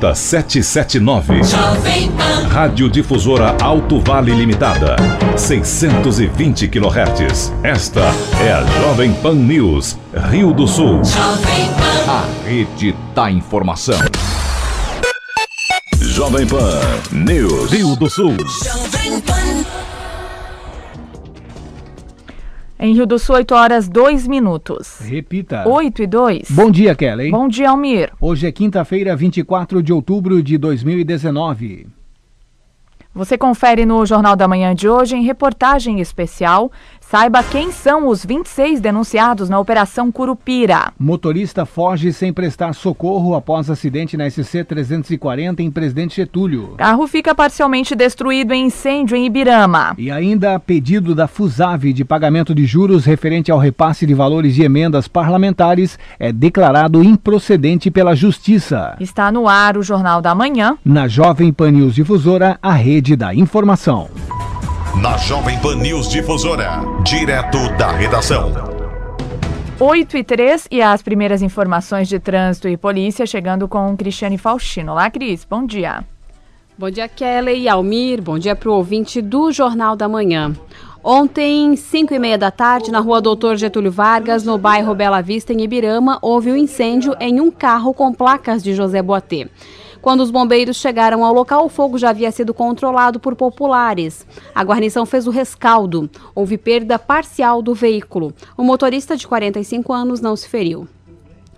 779. Rádio Difusora Alto Vale Limitada. 620 kHz. Esta é a Jovem Pan News, Rio do Sul. A rede da informação. Jovem Pan News, Rio do Sul. Em Rio do Sul, 8 horas 2 minutos. Repita. 8 e 2. Bom dia, Kelly. Bom dia, Almir. Hoje é quinta-feira, 24 de outubro de 2019. Você confere no Jornal da Manhã de hoje, em reportagem especial, Saiba quem são os 26 denunciados na Operação Curupira. Motorista foge sem prestar socorro após acidente na SC 340 em Presidente Getúlio. Carro fica parcialmente destruído em incêndio em Ibirama. E ainda pedido da FUSAV de pagamento de juros referente ao repasse de valores de emendas parlamentares é declarado improcedente pela Justiça. Está no ar o Jornal da Manhã. Na Jovem Pan News Difusora, a rede da informação na Jovem Pan News Difusora, direto da redação. 8 e 3 e as primeiras informações de trânsito e polícia chegando com Cristiane Faustino. Olá, Cris, bom dia. Bom dia, Kelly e Almir. Bom dia para o ouvinte do Jornal da Manhã. Ontem, 5 e meia da tarde, na rua Doutor Getúlio Vargas, no bairro Bela Vista, em Ibirama, houve um incêndio em um carro com placas de José Boatê. Quando os bombeiros chegaram ao local, o fogo já havia sido controlado por populares. A guarnição fez o rescaldo. Houve perda parcial do veículo. O motorista de 45 anos não se feriu.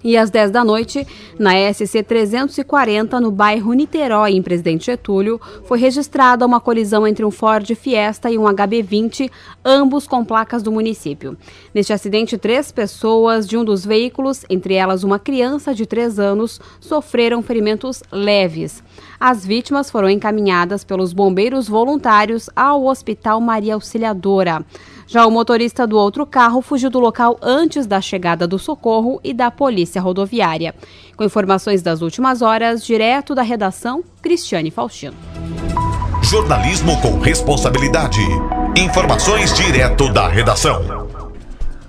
E às 10 da noite, na SC 340, no bairro Niterói, em Presidente Getúlio, foi registrada uma colisão entre um Ford Fiesta e um HB20, ambos com placas do município. Neste acidente, três pessoas de um dos veículos, entre elas uma criança de 3 anos, sofreram ferimentos leves. As vítimas foram encaminhadas pelos bombeiros voluntários ao Hospital Maria Auxiliadora. Já o motorista do outro carro fugiu do local antes da chegada do socorro e da polícia rodoviária. Com informações das últimas horas, direto da redação, Cristiane Faustino. Jornalismo com responsabilidade. Informações direto da redação.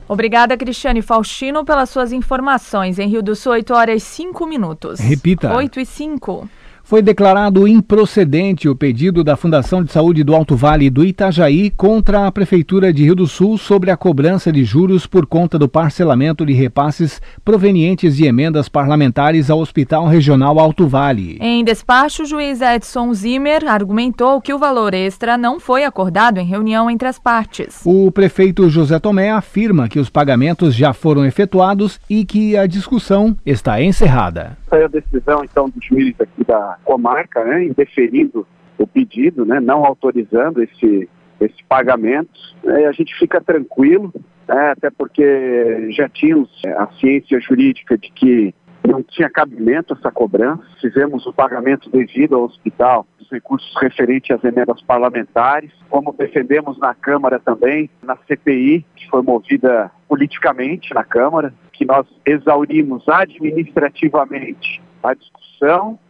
Obrigada, Cristiane Faustino, pelas suas informações. Em Rio do Sul, 8 horas e 5 minutos. Repita. 8 e 5. Foi declarado improcedente o pedido da Fundação de Saúde do Alto Vale do Itajaí contra a Prefeitura de Rio do Sul sobre a cobrança de juros por conta do parcelamento de repasses provenientes de emendas parlamentares ao Hospital Regional Alto Vale. Em despacho, o juiz Edson Zimmer argumentou que o valor extra não foi acordado em reunião entre as partes. O prefeito José Tomé afirma que os pagamentos já foram efetuados e que a discussão está encerrada. Saiu a decisão, então, do juiz aqui da comarca, né, indeferindo o pedido, né, não autorizando esse, esse pagamento. Né, a gente fica tranquilo, né, até porque já tínhamos a ciência jurídica de que não tinha cabimento essa cobrança. Fizemos o pagamento devido ao hospital dos recursos referentes às emendas parlamentares, como defendemos na Câmara também, na CPI, que foi movida politicamente na Câmara, que nós exaurimos administrativamente a discussão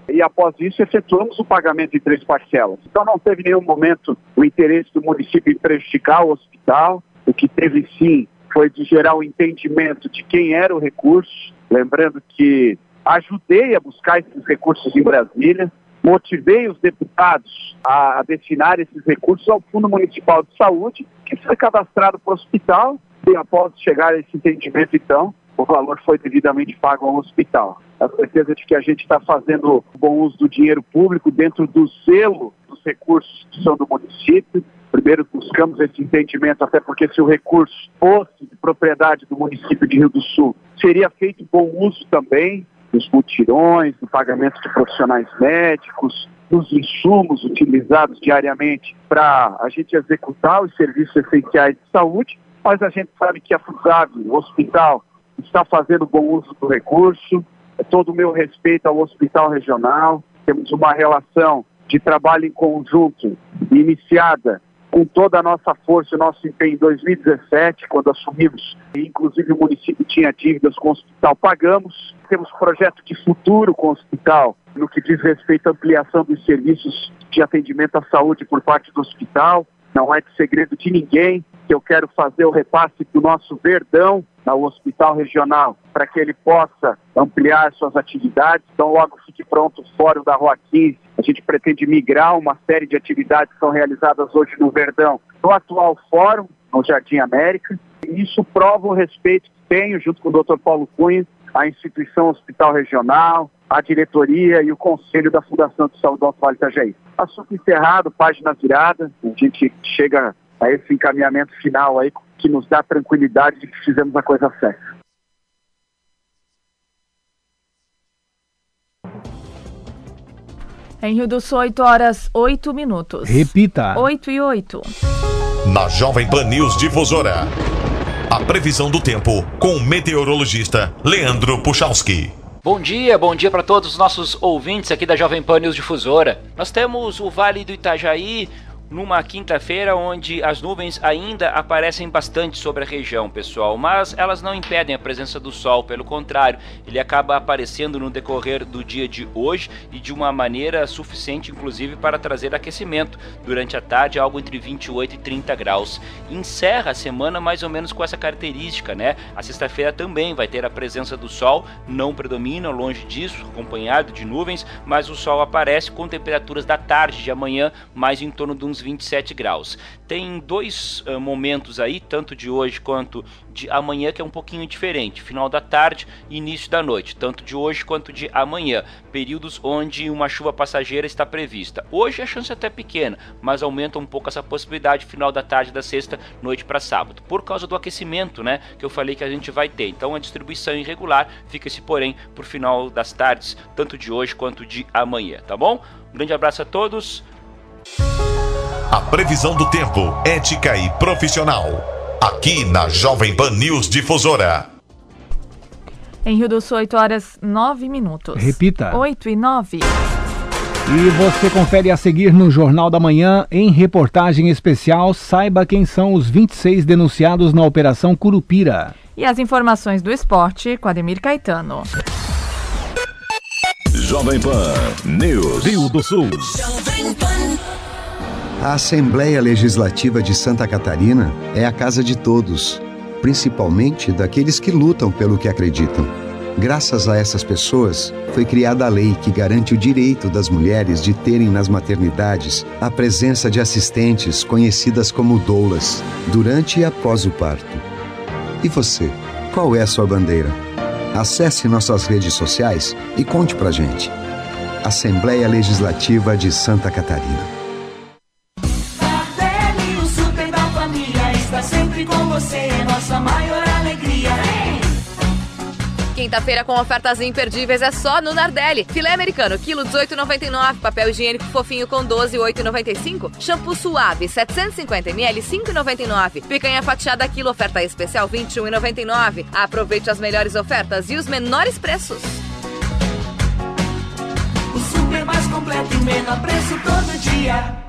e após isso efetuamos o pagamento de três parcelas. Então não teve nenhum momento o interesse do município em prejudicar o hospital, o que teve sim foi de gerar o um entendimento de quem era o recurso, lembrando que ajudei a buscar esses recursos em Brasília, motivei os deputados a destinar esses recursos ao Fundo Municipal de Saúde, que foi cadastrado para o hospital, e após chegar a esse entendimento, então, o valor foi devidamente pago ao hospital. A certeza de que a gente está fazendo bom uso do dinheiro público dentro do selo dos recursos que são do município. Primeiro buscamos esse entendimento, até porque se o recurso fosse de propriedade do município de Rio do Sul, seria feito bom uso também dos mutirões, do pagamento de profissionais médicos, dos insumos utilizados diariamente para a gente executar os serviços essenciais de saúde, mas a gente sabe que a FUSAV, o hospital, está fazendo bom uso do recurso. É todo o meu respeito ao Hospital Regional. Temos uma relação de trabalho em conjunto iniciada com toda a nossa força e nosso empenho em 2017, quando assumimos, inclusive o município tinha dívidas com o hospital, pagamos. Temos projeto de futuro com o hospital, no que diz respeito à ampliação dos serviços de atendimento à saúde por parte do hospital. Não é de segredo de ninguém que eu quero fazer o repasse do nosso verdão ao hospital regional para que ele possa ampliar suas atividades. Então, logo fique pronto o Fórum da Rua 15. A gente pretende migrar uma série de atividades que são realizadas hoje no Verdão, no atual Fórum, no Jardim América. Isso prova o respeito que tenho, junto com o Dr. Paulo Cunha, a instituição Hospital Regional, a diretoria e o conselho da Fundação de Saúde do Alto Vale Itajaí. Assunto encerrado, página virada, a gente chega a esse encaminhamento final aí que nos dá tranquilidade de que fizemos a coisa certa. Em Rio do Sul, 8 horas 8 minutos. Repita. 8 e 8. Na Jovem Pan News Difusora. A previsão do tempo com o meteorologista Leandro Puchalski. Bom dia, bom dia para todos os nossos ouvintes aqui da Jovem Pan News Difusora. Nós temos o Vale do Itajaí, numa quinta-feira onde as nuvens ainda aparecem bastante sobre a região, pessoal, mas elas não impedem a presença do sol, pelo contrário, ele acaba aparecendo no decorrer do dia de hoje e de uma maneira suficiente, inclusive, para trazer aquecimento durante a tarde, algo entre 28 e 30 graus. Encerra a semana mais ou menos com essa característica, né? A sexta-feira também vai ter a presença do sol, não predomina, longe disso, acompanhado de nuvens, mas o sol aparece com temperaturas da tarde de amanhã mais em torno de uns 27 graus. Tem dois uh, momentos aí, tanto de hoje quanto de amanhã, que é um pouquinho diferente. Final da tarde e início da noite, tanto de hoje quanto de amanhã. Períodos onde uma chuva passageira está prevista. Hoje a chance é até pequena, mas aumenta um pouco essa possibilidade final da tarde da sexta noite para sábado, por causa do aquecimento, né? Que eu falei que a gente vai ter. Então a distribuição irregular fica-se, porém, por final das tardes, tanto de hoje quanto de amanhã, tá bom? Um grande abraço a todos. A previsão do tempo, ética e profissional. Aqui na Jovem Pan News Difusora. Em Rio do Sul, 8 horas 9 minutos. Repita. 8 e 9. E você confere a seguir no Jornal da Manhã, em reportagem especial, saiba quem são os 26 denunciados na Operação Curupira. E as informações do esporte com Ademir Caetano. Jovem Pan News. Rio do Sul. A Assembleia Legislativa de Santa Catarina é a casa de todos, principalmente daqueles que lutam pelo que acreditam. Graças a essas pessoas, foi criada a lei que garante o direito das mulheres de terem nas maternidades a presença de assistentes conhecidas como doulas, durante e após o parto. E você, qual é a sua bandeira? Acesse nossas redes sociais e conte pra gente. Assembleia Legislativa de Santa Catarina. Quinta-feira com ofertas imperdíveis é só no Nardelli. Filé americano, quilo 18,99. Papel higiênico fofinho com 12, 8,95. Shampoo suave, 750ml, 5,99. Picanha fatiada, quilo, oferta especial, 21,99. Aproveite as melhores ofertas e os menores preços. O super mais completo e menor preço todo dia.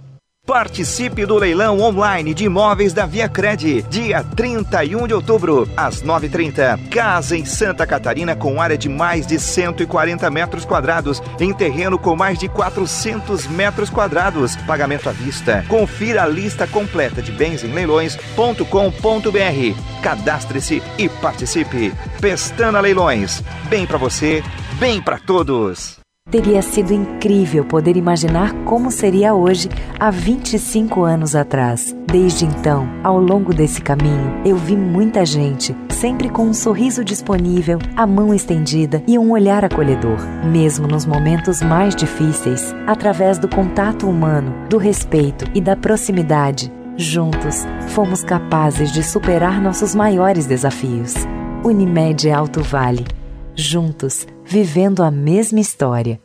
Participe do leilão online de imóveis da Via Cred, dia 31 de outubro, às 9h30. Casa em Santa Catarina com área de mais de 140 metros quadrados, em terreno com mais de 400 metros quadrados. Pagamento à vista. Confira a lista completa de bens em leilões.com.br. Cadastre-se e participe. Pestana Leilões. Bem para você, bem para todos. Teria sido incrível poder imaginar como seria hoje há 25 anos atrás. Desde então, ao longo desse caminho, eu vi muita gente, sempre com um sorriso disponível, a mão estendida e um olhar acolhedor, mesmo nos momentos mais difíceis, através do contato humano, do respeito e da proximidade. Juntos, fomos capazes de superar nossos maiores desafios. Unimed Alto Vale. Juntos, vivendo a mesma história.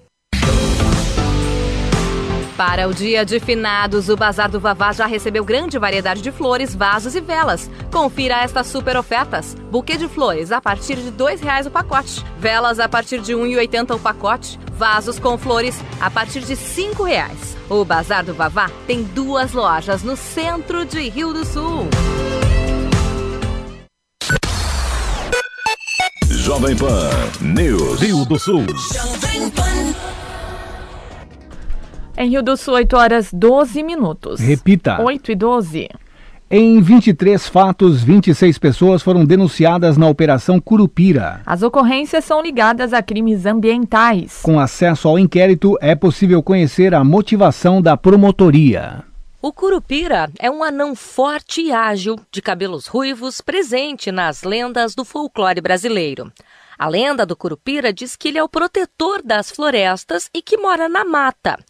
Para o dia de finados, o Bazar do Vavá já recebeu grande variedade de flores, vasos e velas. Confira estas super ofertas. Buquê de flores a partir de R$ 2,00 o pacote. Velas a partir de R$ 1,80 o pacote. Vasos com flores a partir de R$ 5,00. O Bazar do Vavá tem duas lojas no centro de Rio do Sul. Jovem Pan News. Rio do Sul. Em Rio do Sul, 8 horas 12 minutos. Repita. 8 e 12. Em 23 fatos, 26 pessoas foram denunciadas na Operação Curupira. As ocorrências são ligadas a crimes ambientais. Com acesso ao inquérito, é possível conhecer a motivação da promotoria. O curupira é um anão forte e ágil, de cabelos ruivos, presente nas lendas do folclore brasileiro. A lenda do curupira diz que ele é o protetor das florestas e que mora na mata.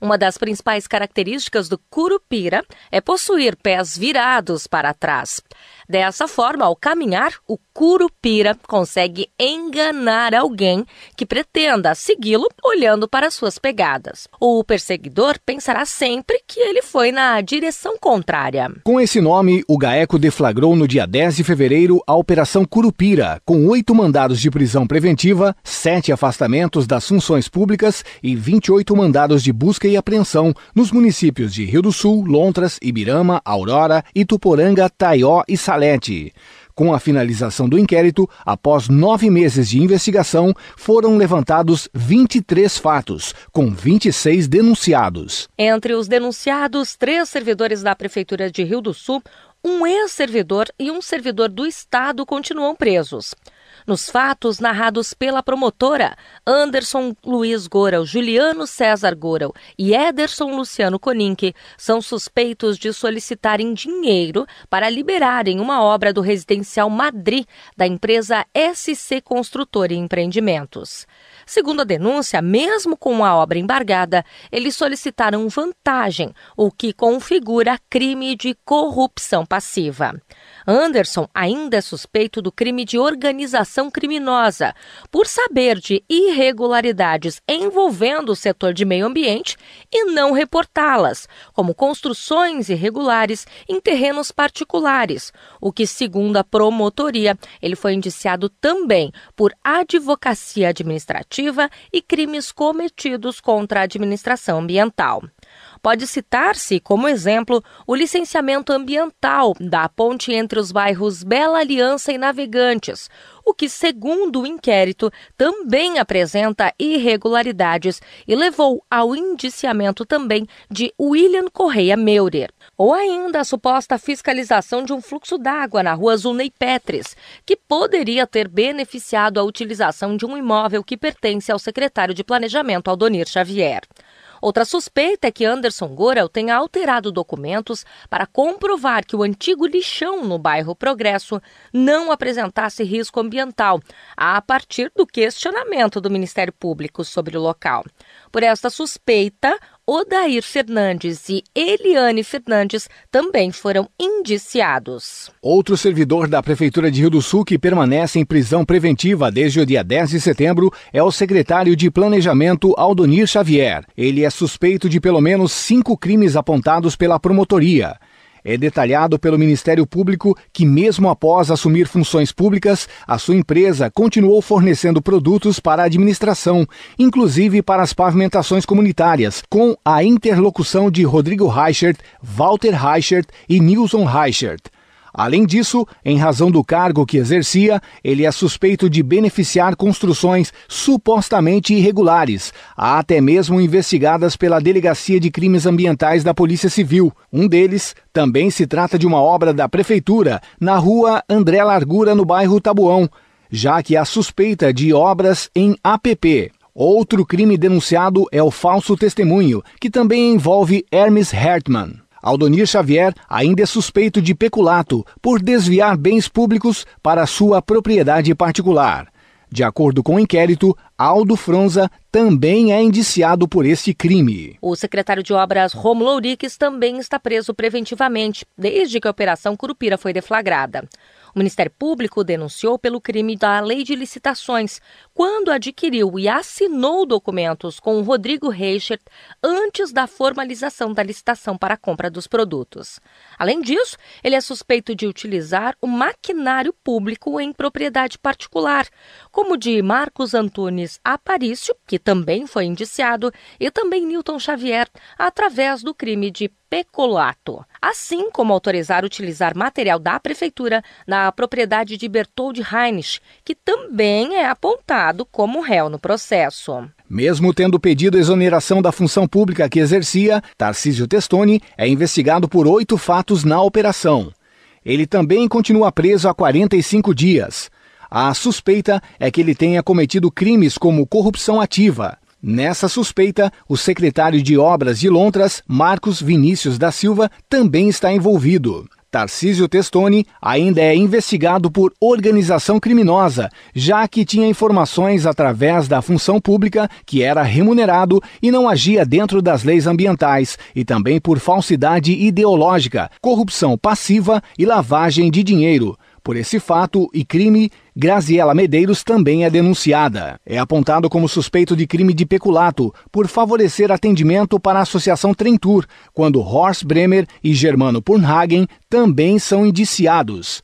Uma das principais características do curupira é possuir pés virados para trás. Dessa forma, ao caminhar, o curupira consegue enganar alguém que pretenda segui-lo olhando para suas pegadas. O perseguidor pensará sempre que ele foi na direção contrária. Com esse nome, o GAECO deflagrou no dia 10 de fevereiro a Operação Curupira, com oito mandados de prisão preventiva, sete afastamentos das funções públicas e 28 mandados de busca e apreensão nos municípios de Rio do Sul, Lontras, Ibirama, Aurora, Ituporanga, Taió e Salete. Com a finalização do inquérito, após nove meses de investigação, foram levantados 23 fatos, com 26 denunciados. Entre os denunciados, três servidores da Prefeitura de Rio do Sul, um ex-servidor e um servidor do Estado continuam presos. Nos fatos narrados pela promotora, Anderson Luiz Goral, Juliano César Goral e Ederson Luciano Coninck são suspeitos de solicitarem dinheiro para liberarem uma obra do residencial Madri da empresa SC Construtora e Empreendimentos. Segundo a denúncia, mesmo com a obra embargada, eles solicitaram vantagem, o que configura crime de corrupção passiva. Anderson ainda é suspeito do crime de organização criminosa, por saber de irregularidades envolvendo o setor de meio ambiente e não reportá-las, como construções irregulares em terrenos particulares, o que, segundo a promotoria, ele foi indiciado também por advocacia administrativa e crimes cometidos contra a administração ambiental. Pode citar-se, como exemplo, o licenciamento ambiental da ponte entre os bairros Bela Aliança e Navegantes, o que, segundo o inquérito, também apresenta irregularidades e levou ao indiciamento também de William Correia Meurer. Ou ainda a suposta fiscalização de um fluxo d'água na rua Zunei Petres, que poderia ter beneficiado a utilização de um imóvel que pertence ao secretário de Planejamento Aldonir Xavier. Outra suspeita é que Anderson Gorel tenha alterado documentos para comprovar que o antigo lixão no bairro Progresso não apresentasse risco ambiental, a partir do questionamento do Ministério Público sobre o local. Por esta suspeita, Odair Fernandes e Eliane Fernandes também foram indiciados. Outro servidor da Prefeitura de Rio do Sul que permanece em prisão preventiva desde o dia 10 de setembro é o secretário de Planejamento Aldonir Xavier. Ele é suspeito de pelo menos cinco crimes apontados pela promotoria. É detalhado pelo Ministério Público que, mesmo após assumir funções públicas, a sua empresa continuou fornecendo produtos para a administração, inclusive para as pavimentações comunitárias, com a interlocução de Rodrigo Reichert, Walter Reichert e Nilson Reichert. Além disso, em razão do cargo que exercia, ele é suspeito de beneficiar construções supostamente irregulares, até mesmo investigadas pela Delegacia de Crimes Ambientais da Polícia Civil. Um deles também se trata de uma obra da Prefeitura, na rua André Largura, no bairro Tabuão, já que há suspeita de obras em APP. Outro crime denunciado é o falso testemunho, que também envolve Hermes Hertmann. Aldonir Xavier ainda é suspeito de peculato por desviar bens públicos para sua propriedade particular. De acordo com o inquérito, Aldo Fronza também é indiciado por este crime. O secretário de Obras Romulo Ouriques também está preso preventivamente, desde que a Operação Curupira foi deflagrada. O O Ministério Público denunciou pelo crime da lei de licitações, quando adquiriu e assinou documentos com Rodrigo Reichert antes da formalização da licitação para a compra dos produtos. Além disso, ele é suspeito de utilizar o maquinário público em propriedade particular, como de Marcos Antunes Aparício, que também foi indiciado, e também Newton Xavier, através do crime de peculato, assim como autorizar utilizar material da prefeitura na propriedade de Bertold Heinrich, que também é apontado como réu no processo. Mesmo tendo pedido exoneração da função pública que exercia, Tarcísio Testoni é investigado por oito fatos na operação. Ele também continua preso há 45 dias. A suspeita é que ele tenha cometido crimes como corrupção ativa, Nessa suspeita, o secretário de Obras de Lontras, Marcos Vinícius da Silva, também está envolvido. Tarcísio Testoni ainda é investigado por organização criminosa, já que tinha informações através da função pública que era remunerado e não agia dentro das leis ambientais, e também por falsidade ideológica, corrupção passiva e lavagem de dinheiro. Por esse fato e crime, Graziela Medeiros também é denunciada. É apontado como suspeito de crime de peculato por favorecer atendimento para a Associação Trentur, quando Horst Bremer e Germano Purnhagen também são indiciados.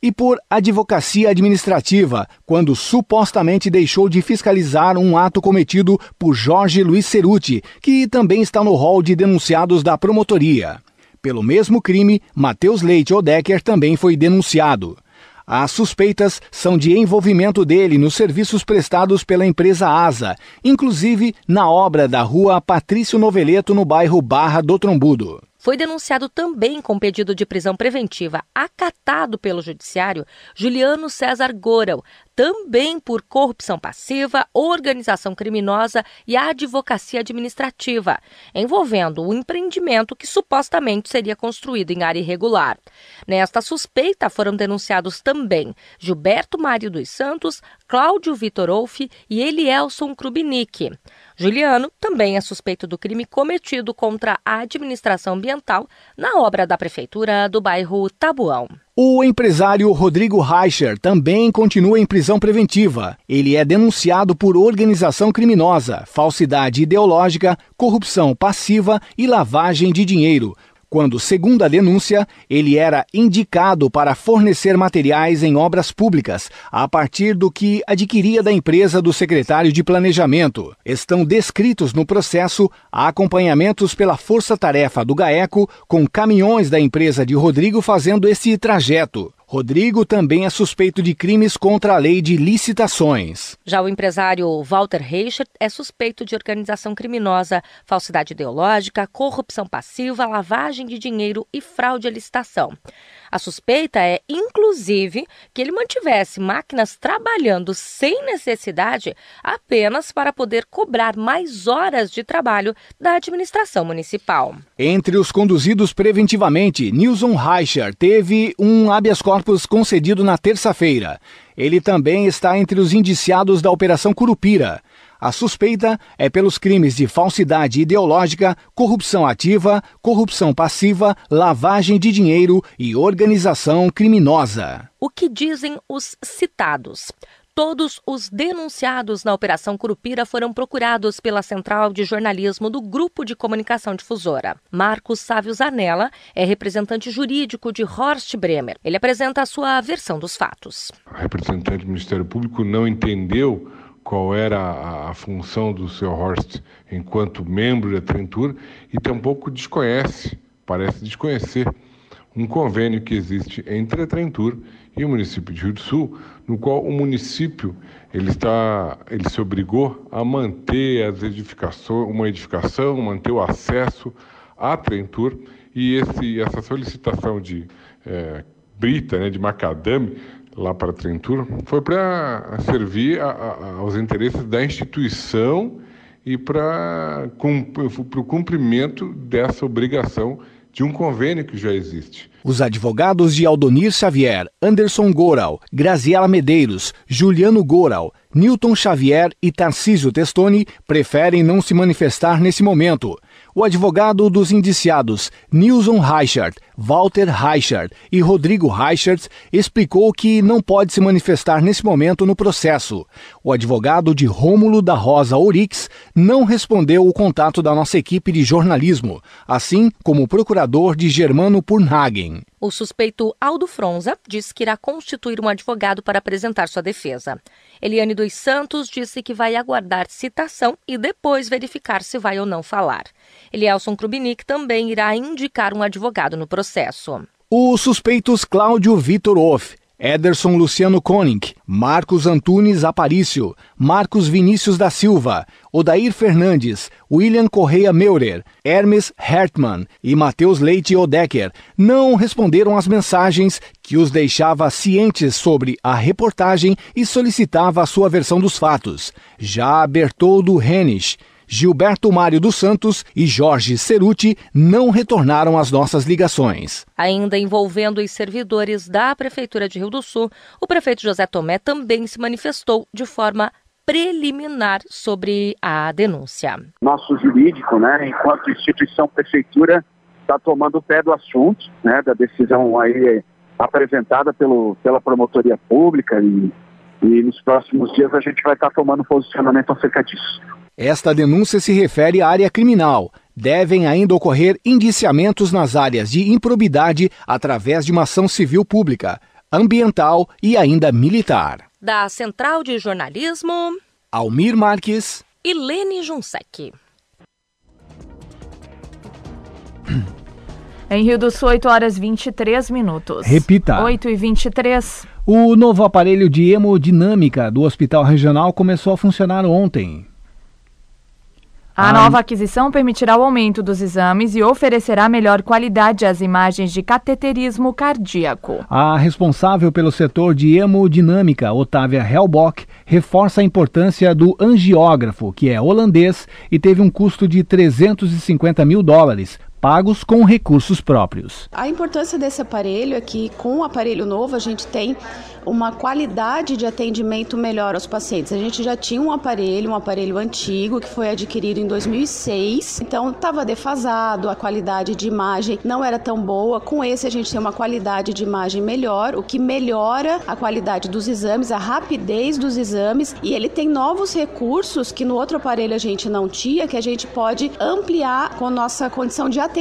E por advocacia administrativa, quando supostamente deixou de fiscalizar um ato cometido por Jorge Luiz Ceruti, que também está no rol de denunciados da promotoria. Pelo mesmo crime, Matheus Leite Odecker também foi denunciado. As suspeitas são de envolvimento dele nos serviços prestados pela empresa ASA, inclusive na obra da rua Patrício Noveleto, no bairro Barra do Trombudo foi denunciado também com pedido de prisão preventiva acatado pelo Judiciário Juliano César Goral, também por corrupção passiva, organização criminosa e advocacia administrativa, envolvendo o empreendimento que supostamente seria construído em área irregular. Nesta suspeita foram denunciados também Gilberto Mário dos Santos, Cláudio Vitor Olff e Elielson Krubinick. Juliano também é suspeito do crime cometido contra a administração ambiental na obra da prefeitura do bairro Tabuão. O empresário Rodrigo Reicher também continua em prisão preventiva. Ele é denunciado por organização criminosa, falsidade ideológica, corrupção passiva e lavagem de dinheiro, quando, segundo a denúncia, ele era indicado para fornecer materiais em obras públicas a partir do que adquiria da empresa do secretário de Planejamento. Estão descritos no processo acompanhamentos pela força-tarefa do GAECO com caminhões da empresa de Rodrigo fazendo esse trajeto. Rodrigo também é suspeito de crimes contra a lei de licitações. Já o empresário Walter Reichert é suspeito de organização criminosa, falsidade ideológica, corrupção passiva, lavagem de dinheiro e fraude à licitação. A suspeita é, inclusive, que ele mantivesse máquinas trabalhando sem necessidade apenas para poder cobrar mais horas de trabalho da administração municipal. Entre os conduzidos preventivamente, Nilson Reicher teve um habeas corpus concedido na terça-feira. Ele também está entre os indiciados da Operação Curupira. A suspeita é pelos crimes de falsidade ideológica, corrupção ativa, corrupção passiva, lavagem de dinheiro e organização criminosa. O que dizem os citados? Todos os denunciados na Operação Curupira foram procurados pela Central de Jornalismo do Grupo de Comunicação Difusora. Marcos Sávio Zanella é representante jurídico de Horst Bremer. Ele apresenta a sua versão dos fatos. A representante do Ministério Público não entendeu qual era a, a função do seu Horst enquanto membro da Trentur e tampouco desconhece, parece desconhecer, um convênio que existe entre a Trentur e o município de Rio do Sul, no qual o município ele está, ele se obrigou a manter as edificações, uma edificação, manter o acesso à Trentur e esse, essa solicitação de é, brita, né, de macadame, lá para Trentur, foi para servir a, a, aos interesses da instituição e para o cumprimento dessa obrigação de um convênio que já existe. Os advogados de Aldonir Xavier, Anderson Goral, Graziela Medeiros, Juliano Goral, Newton Xavier e Tarcísio Testoni preferem não se manifestar nesse momento. O advogado dos indiciados, Nilson Reichert, Walter Reichert, e Rodrigo Reichert explicou que não pode se manifestar nesse momento no processo. O advogado de Rômulo da Rosa Orix não respondeu o contato da nossa equipe de jornalismo, assim como o procurador de Germano Purnhagen. O suspeito Aldo Fronza disse que irá constituir um advogado para apresentar sua defesa. Eliane dos Santos disse que vai aguardar citação e depois verificar se vai ou não falar. Elielson Krubinic também irá indicar um advogado no processo. Os suspeitos Cláudio Vitor Off Ederson Luciano Koenig, Marcos Antunes Aparício, Marcos Vinícius da Silva, Odair Fernandes, William Correia Meurer, Hermes Hertmann e Matheus Leite Odecker não responderam às mensagens que os deixava cientes sobre a reportagem e solicitava a sua versão dos fatos. Já Bertoldo Hennisch Gilberto Mário dos Santos e Jorge Ceruti não retornaram às nossas ligações. Ainda envolvendo os servidores da Prefeitura de Rio do Sul, o prefeito José Tomé também se manifestou de forma preliminar sobre a denúncia. Nosso jurídico, né, enquanto instituição prefeitura, está tomando o pé do assunto, né, da decisão aí apresentada pelo, pela promotoria pública e, e nos próximos dias a gente vai estar tá tomando posicionamento acerca disso. Esta denúncia se refere à área criminal. Devem ainda ocorrer indiciamentos nas áreas de improbidade através de uma ação civil pública, ambiental e ainda militar. Da Central de Jornalismo, Almir Marques e Lene Junsec. Em Rio do Sul, 8 horas 23 minutos. Repita. 8 e 23. O novo aparelho de hemodinâmica do Hospital Regional começou a funcionar ontem. A nova aquisição permitirá o aumento dos exames e oferecerá melhor qualidade às imagens de cateterismo cardíaco. A responsável pelo setor de hemodinâmica, Otávia Helbock, reforça a importância do angiógrafo, que é holandês e teve um custo de 350 mil dólares, pagos com recursos próprios. A importância desse aparelho é que, com o aparelho novo, a gente tem uma qualidade de atendimento melhor aos pacientes. A gente já tinha um aparelho, um aparelho antigo que foi adquirido em 2006, então estava defasado, a qualidade de imagem não era tão boa. Com esse a gente tem uma qualidade de imagem melhor, o que melhora a qualidade dos exames, a rapidez dos exames e ele tem novos recursos que no outro aparelho a gente não tinha, que a gente pode ampliar com a nossa condição de atendimento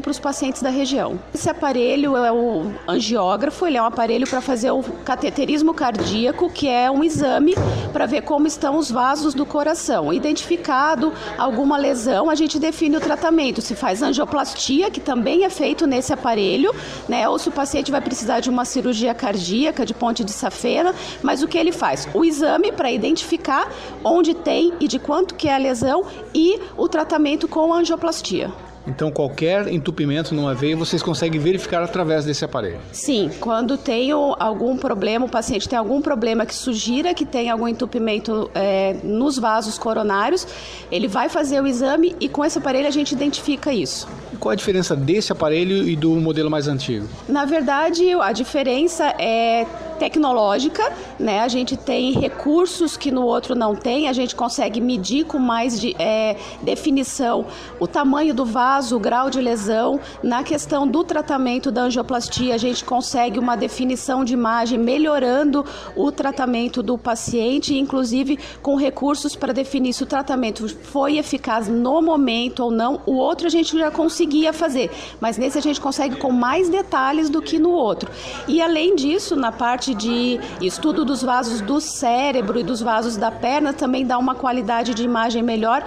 para os pacientes da região. Esse aparelho é o angiógrafo, ele é um aparelho para fazer o cateterismo cardíaco, que é um exame para ver como estão os vasos do coração. Identificado alguma lesão, a gente define o tratamento. Se faz angioplastia, que também é feito nesse aparelho, né? Ou se o paciente vai precisar de uma cirurgia cardíaca, de ponte de safena, mas o que ele faz? O exame para identificar onde tem e de quanto que é a lesão e o tratamento com angioplastia. Então, qualquer entupimento numa veia vocês conseguem verificar através desse aparelho? Sim, quando tem algum problema, o paciente tem algum problema que sugira que tem algum entupimento é, nos vasos coronários, ele vai fazer o exame e com esse aparelho a gente identifica isso. E qual a diferença desse aparelho e do modelo mais antigo? Na verdade, a diferença é tecnológica, né? A gente tem recursos que no outro não tem, a gente consegue medir com mais de, é, definição o tamanho do vaso, o grau de lesão. Na questão do tratamento da angioplastia, a gente consegue uma definição de imagem melhorando o tratamento do paciente, inclusive com recursos para definir se o tratamento foi eficaz no momento ou não. O outro a gente já conseguia fazer, mas nesse a gente consegue com mais detalhes do que no outro. E além disso, na parte parte de estudo dos vasos do cérebro e dos vasos da perna também dá uma qualidade de imagem melhor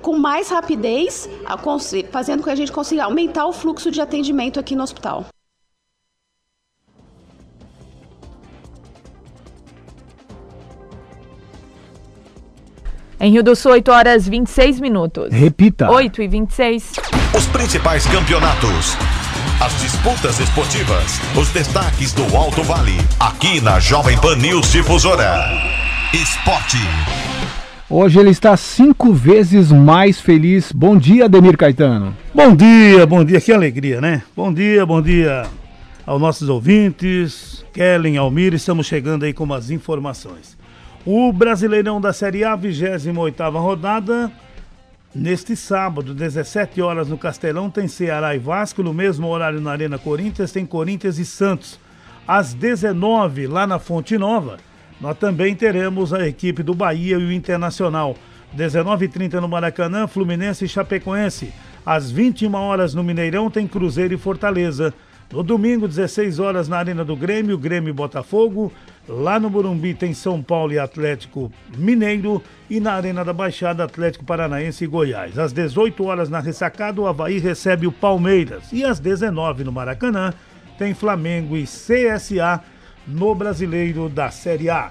com mais rapidez, fazendo com que a gente consiga aumentar o fluxo de atendimento aqui no hospital. Em Rio do Sul, 8 horas 26 minutos. Repita. 8 e 26. Os principais campeonatos as disputas esportivas, os destaques do Alto Vale, aqui na Jovem Pan News Difusora. Esporte. Hoje ele está cinco vezes mais feliz. Bom dia, Ademir Caetano. Bom dia, bom dia, que alegria, né? Bom dia, bom dia aos nossos ouvintes. Kellen, Almir, estamos chegando aí com as informações. O Brasileirão da Série A, 28 rodada, Neste sábado, 17 horas no Castelão, tem Ceará e Vasco. No mesmo horário na Arena Corinthians, tem Corinthians e Santos. Às 19 lá na Fonte Nova, nós também teremos a equipe do Bahia e o Internacional. 19h30 no Maracanã, Fluminense e Chapecoense. Às 21 horas no Mineirão, tem Cruzeiro e Fortaleza. No domingo, 16 horas na Arena do Grêmio, Grêmio e Botafogo. Lá no Burumbi tem São Paulo e Atlético Mineiro e na Arena da Baixada Atlético Paranaense e Goiás. Às 18 horas na Ressacada o Havaí recebe o Palmeiras e às 19 no Maracanã tem Flamengo e CSA no Brasileiro da Série A.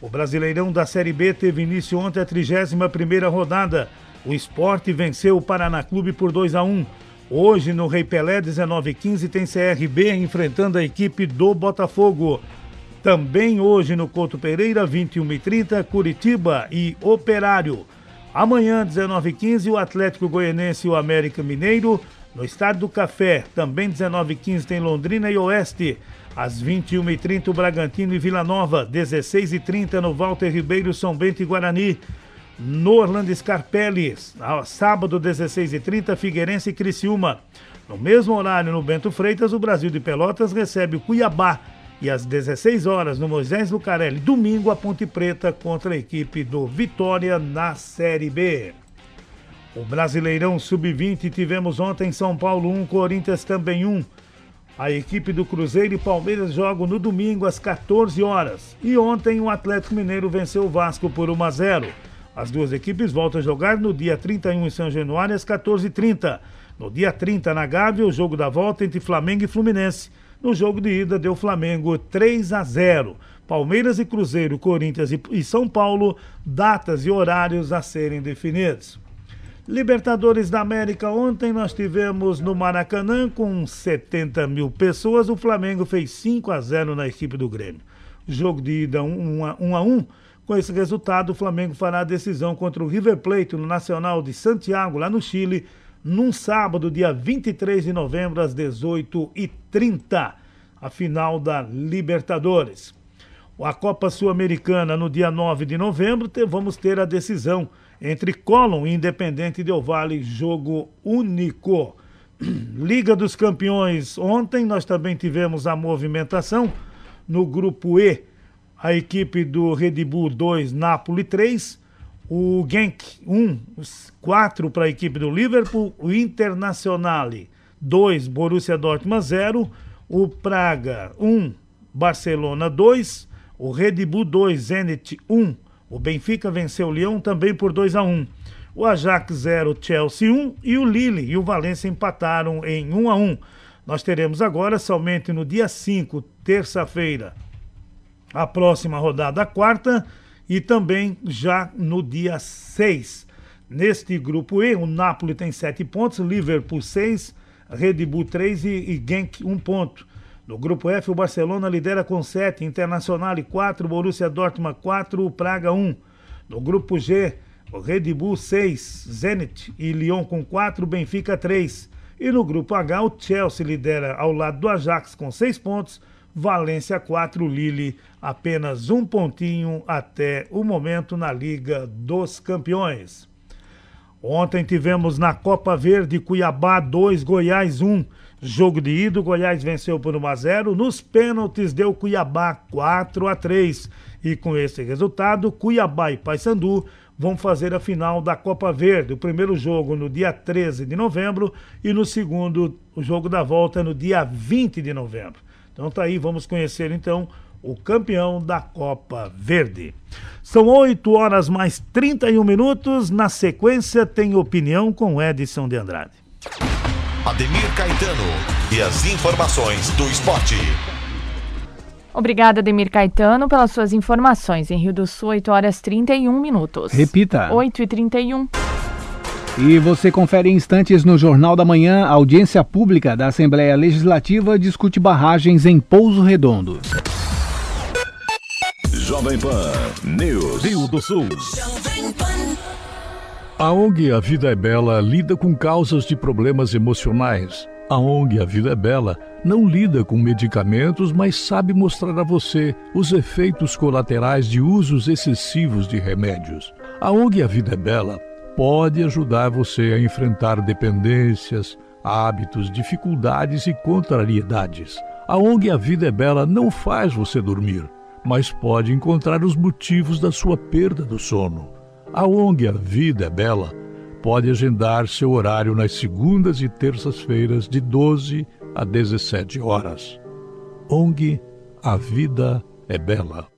O Brasileirão da Série B teve início ontem a 31ª rodada. O esporte venceu o Paraná Clube por 2 a 1. Hoje no Rei Pelé 19:15 tem CRB enfrentando a equipe do Botafogo. Também hoje no Couto Pereira, 21h30, Curitiba e Operário. Amanhã, 19h15, o Atlético Goianense e o América Mineiro. No Estádio do Café, também 19h15, tem Londrina e Oeste. Às 21h30, o Bragantino e Vila Nova. 16h30, no Walter Ribeiro, São Bento e Guarani. No Orlando Scarpelli, sábado, 16h30, Figueirense e Criciúma. No mesmo horário, no Bento Freitas, o Brasil de Pelotas recebe o Cuiabá e às 16 horas, no Moisés Lucarelli, domingo, a Ponte Preta contra a equipe do Vitória na Série B. O Brasileirão Sub-20 tivemos ontem São Paulo 1, Corinthians também 1. A equipe do Cruzeiro e Palmeiras jogam no domingo às 14 horas. E ontem o Atlético Mineiro venceu o Vasco por 1 a 0. As duas equipes voltam a jogar no dia 31 em São Januário às 14h30. No dia 30 na Gávea, o jogo da volta entre Flamengo e Fluminense. No jogo de ida, deu Flamengo 3 a 0. Palmeiras e Cruzeiro, Corinthians e São Paulo, datas e horários a serem definidos. Libertadores da América, ontem nós tivemos no Maracanã com 70 mil pessoas. O Flamengo fez 5 a 0 na equipe do Grêmio. Jogo de ida 1 a 1. 1 a 1. Com esse resultado, o Flamengo fará a decisão contra o River Plate no Nacional de Santiago, lá no Chile, num sábado, dia 23 de novembro, às 18h30, a final da Libertadores. A Copa Sul-Americana, no dia 9 de novembro, vamos ter a decisão entre Colón e Independente Del Vale, jogo único. Liga dos Campeões, ontem nós também tivemos a movimentação no grupo E, a equipe do Red Bull 2, Napoli 3, o Genk 1, 4 para a equipe do Liverpool, o Internazionale 2, Borussia Dortmund 0, o Praga 1, Barcelona 2, o Red Bull 2, Zenit 1, o Benfica venceu o Lyon também por 2 a 1. O Ajax 0, Chelsea 1 e o Lille e o Valência empataram em 1 a 1. Nós teremos agora somente no dia 5, terça-feira, a próxima rodada, a quarta, e também já no dia 6. Neste grupo E, o Napoli tem 7 pontos, Liverpool 6, Red Bull 3 e, e Genk 1 ponto. No grupo F, o Barcelona lidera com 7, Internacional 4, Borussia Dortmund 4, Praga 1. No grupo G, o Red Bull 6, Zenit e Lyon com 4, Benfica 3. E no grupo H, o Chelsea lidera ao lado do Ajax com 6 pontos, Valência 4, Lille apenas um pontinho até o momento na Liga dos Campeões. Ontem tivemos na Copa Verde Cuiabá 2, Goiás 1. Jogo de ida, Goiás venceu por 1 a 0. Nos pênaltis deu Cuiabá 4 a 3. E com esse resultado, Cuiabá e Paysandu vão fazer a final da Copa Verde. O primeiro jogo no dia 13 de novembro e no segundo, o jogo da volta no dia 20 de novembro. Então tá aí, vamos conhecer então o campeão da Copa Verde. São 8 horas mais 31 minutos. Na sequência, tem opinião com Edson de Andrade. Ademir Caetano e as informações do esporte. Obrigada, Ademir Caetano, pelas suas informações. Em Rio do Sul, 8 horas 31 minutos. Repita. 8 e 31. E você confere em instantes no Jornal da Manhã, a audiência pública da Assembleia Legislativa discute barragens em Pouso Redondo. Jovem Pan News. Rio do Sul. A ONG A Vida é Bela lida com causas de problemas emocionais. A ONG A Vida é Bela não lida com medicamentos, mas sabe mostrar a você os efeitos colaterais de usos excessivos de remédios. A ONG A Vida é Bela pode ajudar você a enfrentar dependências, hábitos, dificuldades e contrariedades. A ONG A Vida é Bela não faz você dormir, mas pode encontrar os motivos da sua perda do sono. A ONG A Vida é Bela pode agendar seu horário nas segundas e terças-feiras de 12 a 17 horas. ONG A Vida é Bela.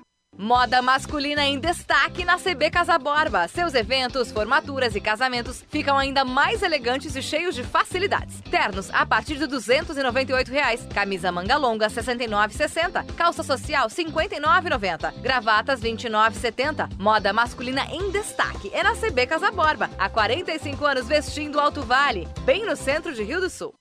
Moda masculina em destaque na CB Casa Borba. Seus eventos, formaturas e casamentos ficam ainda mais elegantes e cheios de facilidades. Ternos a partir de 298 reais. camisa manga longa R$ 69,60, calça social R$ 59,90, gravatas R$ 29,70. Moda masculina em destaque é na CB Casa Borba. Há 45 anos vestindo Alto Vale, bem no centro de Rio do Sul.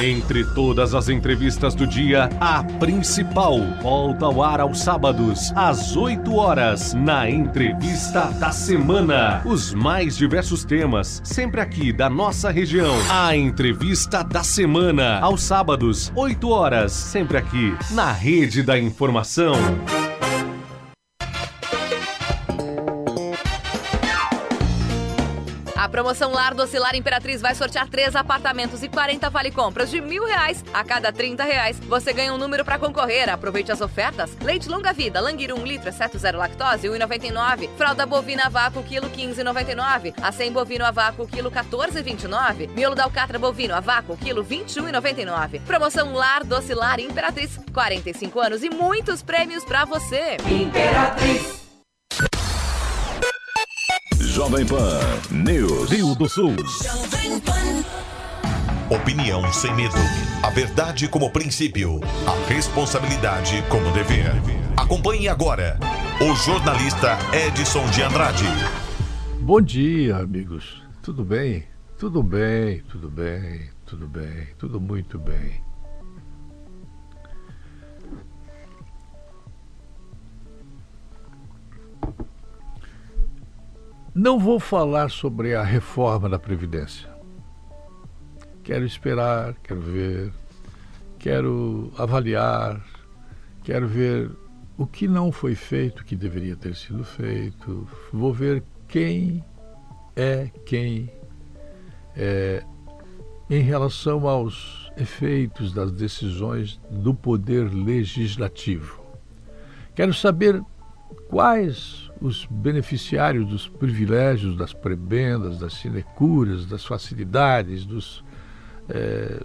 Entre todas as entrevistas do dia, a principal volta ao ar aos sábados, às 8 horas, na Entrevista da Semana. Os mais diversos temas, sempre aqui da nossa região. A Entrevista da Semana, aos sábados, 8 horas, sempre aqui, na Rede da Informação. Promoção Lar do Ocilar Imperatriz vai sortear três apartamentos e 40 vale compras de mil reais. A cada 30 reais, você ganha um número para concorrer. Aproveite as ofertas. Leite longa vida, Languir 1 litro, exceto zero lactose, 1,99. Fralda bovina a vácuo, quilo 15,99. Acém bovino a vácuo, quilo 14,29. Miolo da alcatra bovino a vácuo, quilo 21,99. Promoção Lar do Ocilar Imperatriz. 45 anos e muitos prêmios para você. Imperatriz. Jovem Pan News. Rio do Sul. Opinião sem medo. A verdade como princípio. A responsabilidade como dever. Acompanhe agora o jornalista Edson de Andrade. Bom dia, amigos. Tudo bem? Tudo bem, tudo bem, tudo bem, tudo muito bem. Não vou falar sobre a reforma da Previdência. Quero esperar, quero ver, quero avaliar, quero ver o que não foi feito, que deveria ter sido feito. Vou ver quem é quem é, em relação aos efeitos das decisões do poder legislativo. Quero saber quais os beneficiários dos privilégios, das prebendas, das sinecuras, das facilidades, dos é,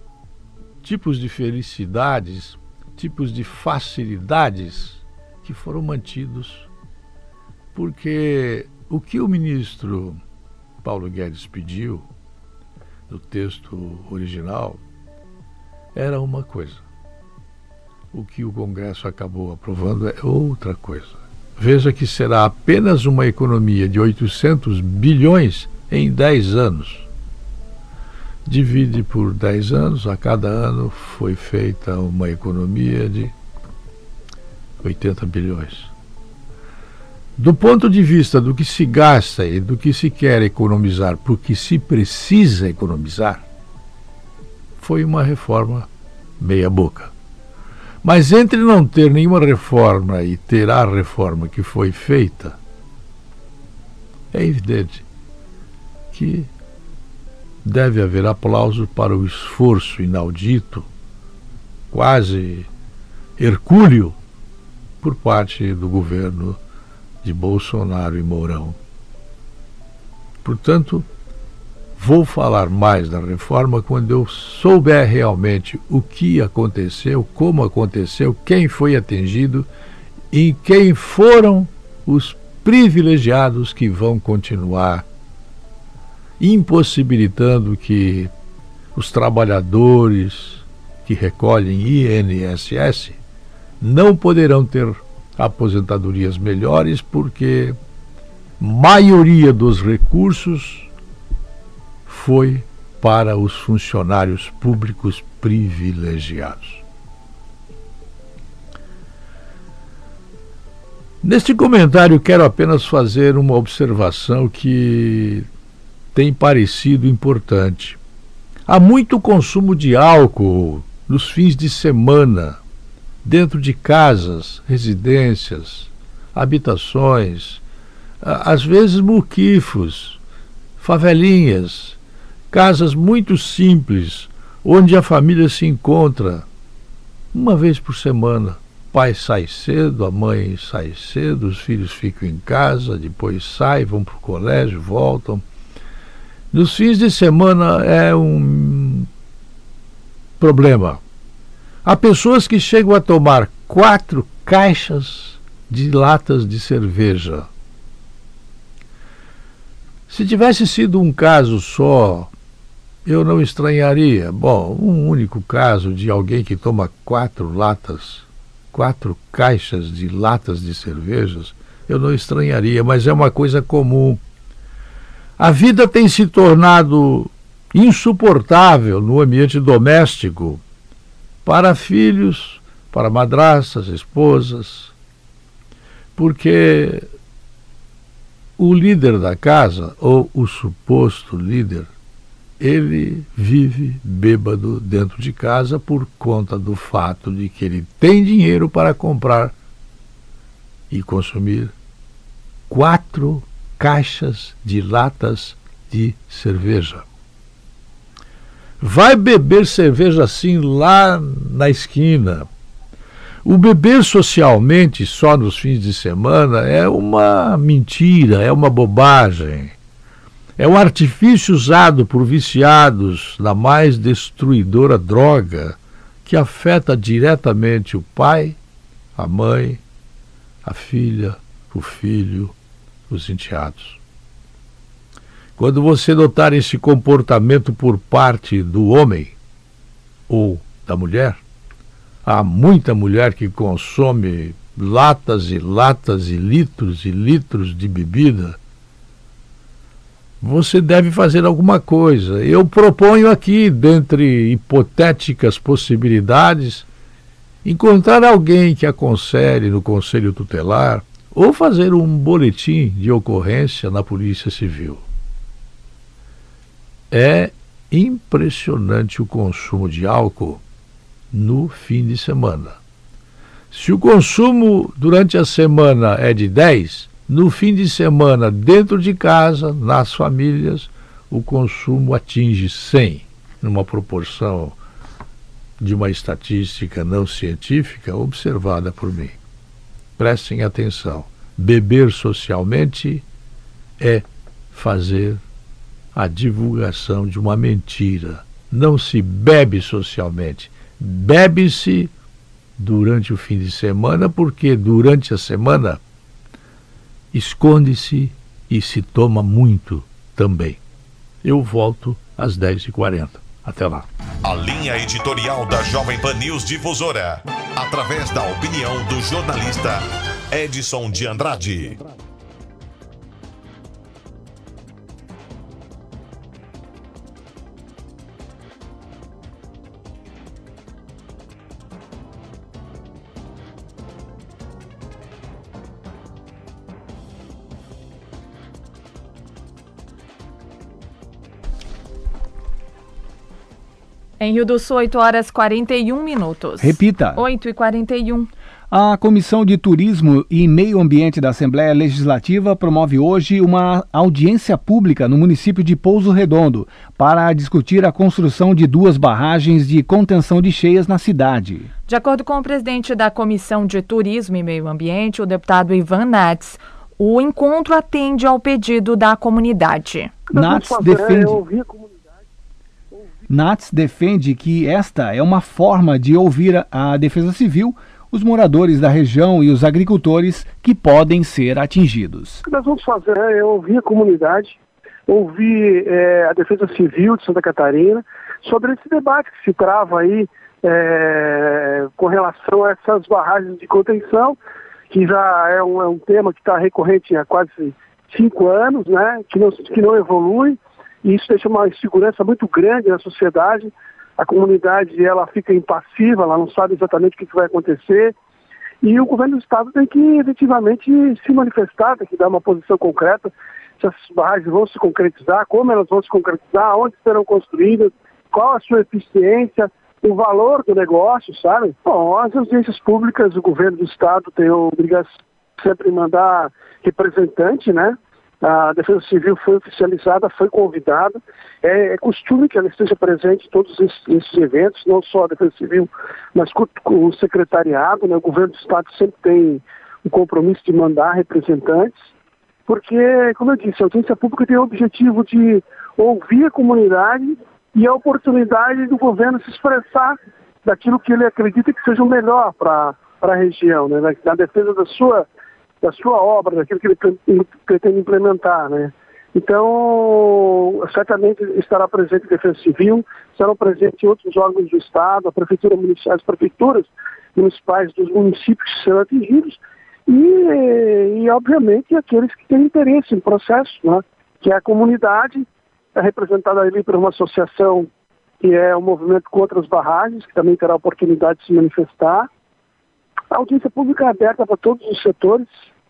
tipos de felicidades, tipos de facilidades que foram mantidos. Porque o que o ministro Paulo Guedes pediu no texto original era uma coisa. O que o Congresso acabou aprovando é outra coisa. Veja que será apenas uma economia de 800 bilhões em 10 anos. Divide por 10 anos, a cada ano foi feita uma economia de 80 bilhões. Do ponto de vista do que se gasta e do que se quer economizar, porque se precisa economizar, foi uma reforma meia-boca. Mas entre não ter nenhuma reforma e ter a reforma que foi feita, é evidente que deve haver aplauso para o esforço inaudito, quase hercúleo, por parte do governo de Bolsonaro e Mourão. Portanto, Vou falar mais da reforma quando eu souber realmente o que aconteceu, como aconteceu, quem foi atingido e quem foram os privilegiados que vão continuar impossibilitando que os trabalhadores que recolhem INSS não poderão ter aposentadorias melhores porque maioria dos recursos foi para os funcionários públicos privilegiados. Neste comentário, quero apenas fazer uma observação que tem parecido importante. Há muito consumo de álcool nos fins de semana, dentro de casas, residências, habitações, às vezes muquifos, favelinhas, casas muito simples, onde a família se encontra uma vez por semana. O pai sai cedo, a mãe sai cedo, os filhos ficam em casa, depois saem, vão para o colégio, voltam. Nos fins de semana é um problema. Há pessoas que chegam a tomar quatro caixas de latas de cerveja. Se tivesse sido um caso só, eu não estranharia. Bom, um único caso de alguém que toma quatro latas, quatro caixas de latas de cervejas, eu não estranharia, mas é uma coisa comum. A vida tem se tornado insuportável no ambiente doméstico para filhos, para madraças, esposas, porque o líder da casa, ou o suposto líder, ele vive bêbado dentro de casa por conta do fato de que ele tem dinheiro para comprar e consumir quatro caixas de latas de cerveja. Vai beber cerveja assim lá na esquina. O beber socialmente só nos fins de semana é uma mentira, é uma bobagem. É um artifício usado por viciados na mais destruidora droga que afeta diretamente o pai, a mãe, a filha, o filho, os enteados. Quando você notar esse comportamento por parte do homem ou da mulher, há muita mulher que consome latas e latas e litros e litros de bebida você deve fazer alguma coisa. Eu proponho aqui, dentre hipotéticas possibilidades, encontrar alguém que aconselhe no Conselho Tutelar ou fazer um boletim de ocorrência na Polícia Civil. É impressionante o consumo de álcool no fim de semana. Se o consumo durante a semana é de 10, no fim de semana, dentro de casa, nas famílias, o consumo atinge 100, numa proporção de uma estatística não científica observada por mim. Prestem atenção. Beber socialmente é fazer a divulgação de uma mentira. Não se bebe socialmente. Bebe-se durante o fim de semana, porque durante a semana esconde-se e se toma muito também. Eu volto às 10h40. Até lá. A linha editorial da Jovem Pan News Difusora, através da opinião do jornalista Edson de Andrade. Em Rio do Sul, 8 horas 41 minutos. Repita. 8 e 41. A Comissão de Turismo e Meio Ambiente da Assembleia Legislativa promove hoje uma audiência pública no município de Pouso Redondo para discutir a construção de duas barragens de contenção de cheias na cidade. De acordo com o presidente da Comissão de Turismo e Meio Ambiente, o deputado Ivan Nats, o encontro atende ao pedido da comunidade. Nats defende. Nats defende que esta é uma forma de ouvir a Defesa Civil, os moradores da região e os agricultores que podem ser atingidos. O que nós vamos fazer é ouvir a comunidade, ouvir é, a Defesa Civil de Santa Catarina sobre esse debate que se trava aí é, com relação a essas barragens de contenção, que já é um, é um tema que está recorrente há quase cinco anos, né, que não, que não evolui, e isso deixa uma insegurança muito grande na sociedade. A comunidade ela fica impassiva, ela não sabe exatamente o que, vai acontecer. E o governo do estado tem que efetivamente se manifestar, tem que dar uma posição concreta se essas barragens vão se concretizar, como elas vão se concretizar, onde serão construídas, qual a sua eficiência, o valor do negócio, sabe? Bom, as audiências públicas, o governo do estado tem a obrigação de sempre mandar representante, né? A Defesa Civil foi oficializada, foi convidada. É, é costume que ela esteja presente em todos esses, esses, eventos, não só a Defesa Civil, mas com, com o secretariado. Né? O governo do Estado sempre tem o compromisso de mandar representantes, porque, como eu disse, a audiência pública tem o objetivo de ouvir a comunidade e a oportunidade do governo se expressar daquilo que ele acredita que seja o melhor para a região, né? na, na, defesa da sua, da sua obra, daquilo que ele pretende implementar. Né? Então, certamente estará presente a Defesa Civil, estarão presentes outros órgãos do Estado, a Prefeitura Municipal, as prefeituras municipais dos municípios que serão atingidos e, e, obviamente, aqueles que têm interesse no processo, né? que é a comunidade é representada ali por uma associação que é o movimento contra as barragens, que também terá a oportunidade de se manifestar. A audiência pública é aberta para todos os setores,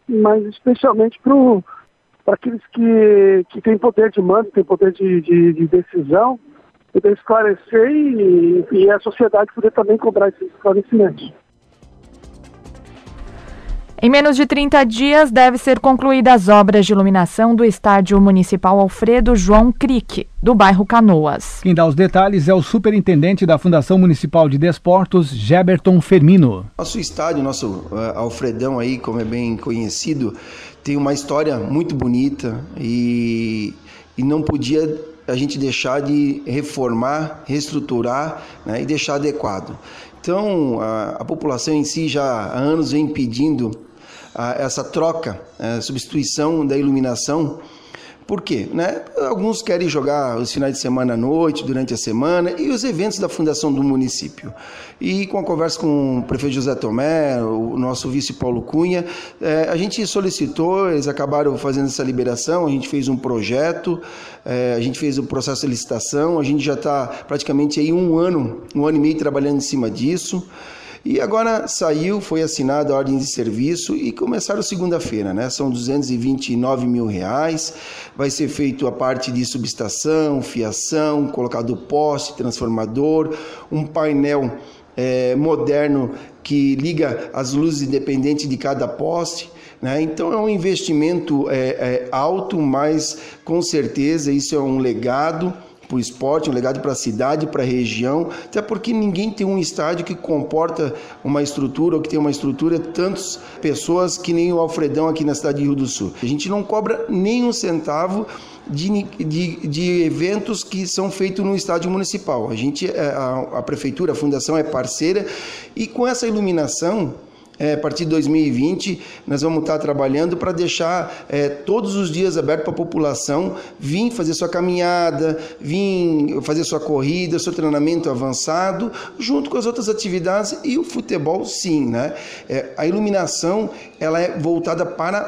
mas especialmente para aqueles que, que têm poder de mando, têm poder de, de, de decisão, poder esclarecer e, e a sociedade poder também cobrar esses esclarecimentos. Em menos de 30 dias, deve ser concluídas as obras de iluminação do Estádio Municipal Alfredo João Crique, do bairro Canoas. Quem dá os detalhes é o superintendente da Fundação Municipal de Desportos, Geberton Fermino. Nosso estádio, nosso uh, Alfredão aí, como é bem conhecido, tem uma história muito bonita e, e não podia a gente deixar de reformar, reestruturar né, e deixar adequado. Então, a, a, população em si já há anos vem pedindo essa troca, a substituição da iluminação. Por quê? Né? Alguns querem jogar os finais de semana à noite, durante a semana, e os eventos da fundação do município. E com a conversa com o prefeito José Tomé, o nosso vice Paulo Cunha, é, a gente solicitou, eles acabaram fazendo essa liberação, a gente fez um projeto, é, a gente fez o processo de licitação, a gente já está praticamente aí um ano, um ano e meio trabalhando em cima disso. E agora saiu, foi assinada a ordem de serviço e começaram segunda-feira, né? São 229 mil reais. Vai ser feito a parte de subestação, fiação, colocado poste, transformador, um painel é, moderno que liga as luzes independentes de cada poste. Né? Então é um investimento é, é, alto, mas com certeza isso é um legado para o esporte, um legado para a cidade, para a região, até porque ninguém tem um estádio que comporta uma estrutura ou que tem uma estrutura tantas pessoas que nem o Alfredão aqui na cidade de Rio do Sul. A gente não cobra nem um centavo de, de, de, eventos que são feitos no estádio municipal. A gente, é, a, a prefeitura, a fundação é parceira e com essa iluminação é, a partir de 2020, nós vamos estar trabalhando para deixar é, todos os dias aberto para a população vir fazer sua caminhada, vir fazer sua corrida, seu treinamento avançado, junto com as outras atividades e o futebol, sim. Né? É, a iluminação ela é voltada para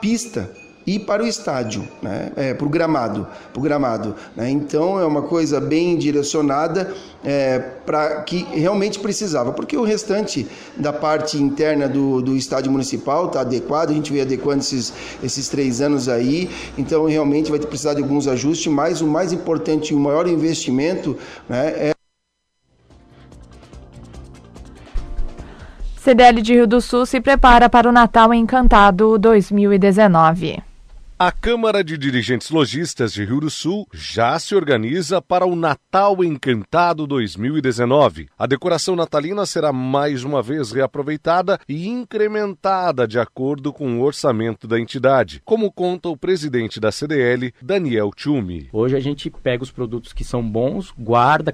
pista e para o estádio, né? é, para o gramado. Pro gramado né? Então é uma coisa bem direcionada é, para que realmente precisava, porque o restante da parte interna do, do estádio municipal está adequado, a gente veio adequando esses, esses três anos aí, então realmente vai precisar de alguns ajustes, mas o mais importante o maior investimento né, é CDL de Rio do Sul se prepara para o Natal Encantado 2019. A Câmara de Dirigentes Logistas de Rio do Sul já se organiza para o Natal Encantado 2019. A decoração natalina será mais uma vez reaproveitada e incrementada de acordo com o orçamento da entidade, como conta o presidente da CDL, Daniel Tchumi. Hoje a gente pega os produtos que são bons, guarda,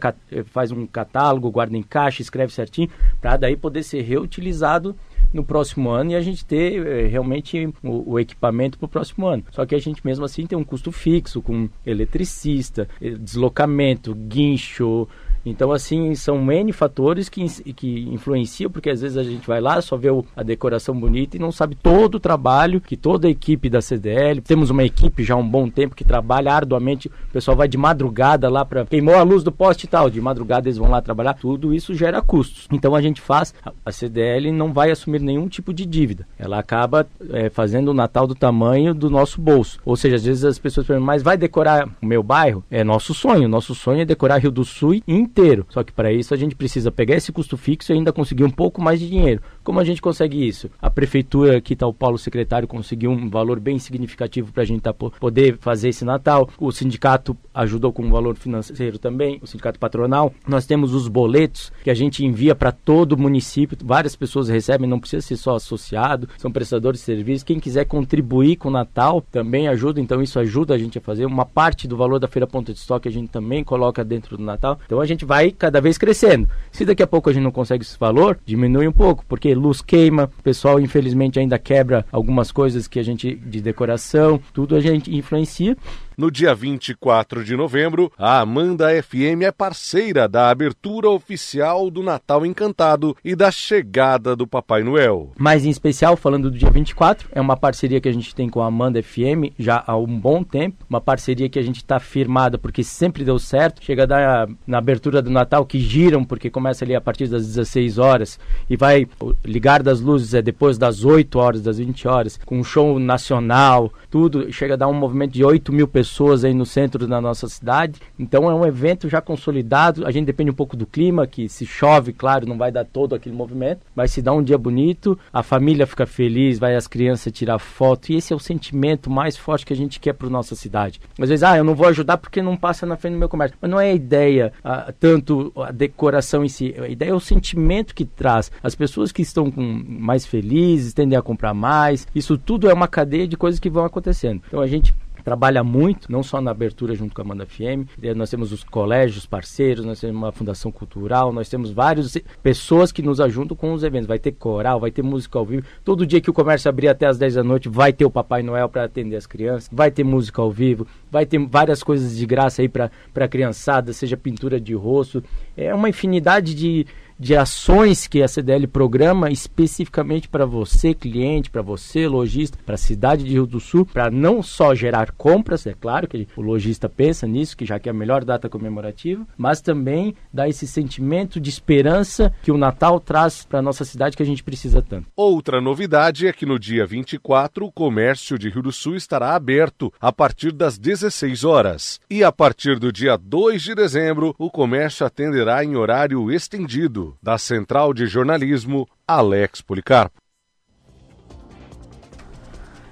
faz um catálogo, guarda em caixa, escreve certinho, para daí poder ser reutilizado no próximo ano e a gente ter é, realmente o, o equipamento para o próximo ano. Só que a gente mesmo assim tem um custo fixo com eletricista, eh, deslocamento, guincho, então, assim, são N fatores que, que influenciam, porque às vezes a gente vai lá, só vê a decoração bonita e não sabe todo o trabalho que toda a equipe da CDL. Temos uma equipe já há um bom tempo que trabalha arduamente. O pessoal vai de madrugada lá para. Queimou a luz do poste e tal. De madrugada eles vão lá trabalhar. Tudo isso gera custos. Então a gente faz. A CDL não vai assumir nenhum tipo de dívida. Ela acaba é, fazendo o Natal do tamanho do nosso bolso. Ou seja, às vezes as pessoas perguntam, mas vai decorar o meu bairro? É nosso sonho. Nosso sonho é decorar Rio do Sul inteiro inteiro. Só que para isso a gente precisa pegar esse custo fixo e ainda conseguir um pouco mais de dinheiro. Como a gente consegue isso? A prefeitura, aqui está o Paulo Secretário, conseguiu um valor bem significativo para a gente tá, poder fazer esse Natal. O sindicato ajudou com um valor financeiro também, o sindicato patronal. Nós temos os boletos que a gente envia para todo o município. Várias pessoas recebem, não precisa ser só associado, são prestadores de serviço. Quem quiser contribuir com o Natal também ajuda, então isso ajuda a gente a fazer. Uma parte do valor da Feira Ponta de Estoque a gente também coloca dentro do Natal. Então a gente gente vai cada vez crescendo. Se daqui a pouco a gente não consegue esse valor, diminui um pouco, porque luz queima, o pessoal infelizmente ainda quebra algumas coisas que a gente de decoração, tudo a gente influencia. No dia 24 de novembro, a Amanda FM é parceira da abertura oficial do Natal Encantado e da chegada do Papai Noel. Mas em especial, falando do dia 24, é uma parceria que a gente tem com a Amanda FM já há um bom tempo, uma parceria que a gente está firmada porque sempre deu certo. Chega da, na abertura do Natal que giram, porque começa ali a partir das 16 horas e vai ligar das luzes é depois das 8 horas, das 20 horas, com um show nacional, tudo. Chega a dar um movimento de 8 mil pessoas pessoas aí no centro da nossa cidade. Então é um evento já consolidado. A gente depende um pouco do clima, que se chove, claro, não vai dar todo aquele movimento, mas se dá um dia bonito, a família fica feliz, vai as crianças tirar foto. E esse é o sentimento mais forte que a gente quer para nossa cidade. Às vezes, ah, eu não vou ajudar porque não passa na frente do meu comércio. Mas não é a ideia, ah, tanto a decoração em si. A ideia é o sentimento que traz. As pessoas que estão mais felizes tendem a comprar mais. Isso tudo é uma cadeia de coisas que vão acontecendo. Então a gente trabalha muito, não só na abertura junto com a Amanda FM, eh, nós temos os colégios parceiros, nós temos uma fundação cultural, nós temos várias pessoas que nos ajudam com os eventos. Vai ter coral, vai ter música ao vivo. Todo dia que o comércio abrir até as 10 da noite, vai ter o Papai Noel para atender as crianças, vai ter música ao vivo, vai ter várias coisas de graça aí para a criançada, seja pintura de rosto. É uma infinidade de, de ações que a CDL programa especificamente para você, cliente, para você, lojista, para a cidade de Rio do Sul, para não só gerar compras, é claro que o lojista pensa nisso, que já que é a melhor data comemorativa, mas também dá esse sentimento de esperança que o Natal traz para nossa cidade que a gente precisa tanto. Outra novidade é que no dia 24 o comércio de Rio do Sul estará aberto a partir das 16 horas. E a partir do dia 2 de dezembro, o comércio atenderá em horário estendido da Central de Jornalismo, Alex Policarpo.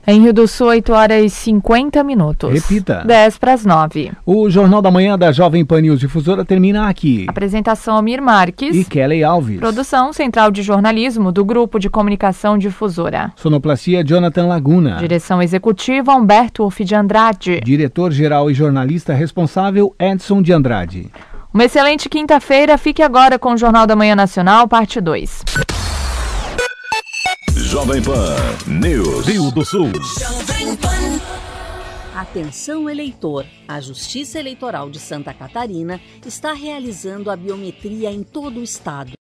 Em Rio do Sul, 8 horas e 50 minutos. Repita. 10 para as 9. O Jornal da Manhã da Jovem Pan News Difusora termina aqui. Apresentação Amir Marques. E Kelly Alves. Produção Central de Jornalismo do Grupo de Comunicação Difusora. Sonoplastia Jonathan Laguna. Direção Executiva Humberto Uff de Andrade. Diretor-Geral e Jornalista Responsável Edson de Andrade. Uma excelente quinta-feira. Fique agora com o Jornal da Manhã Nacional, parte 2. Jovem Pan News. Rio do Sul. Atenção eleitor! A Justiça Eleitoral de Santa Catarina está realizando a biometria em todo o estado.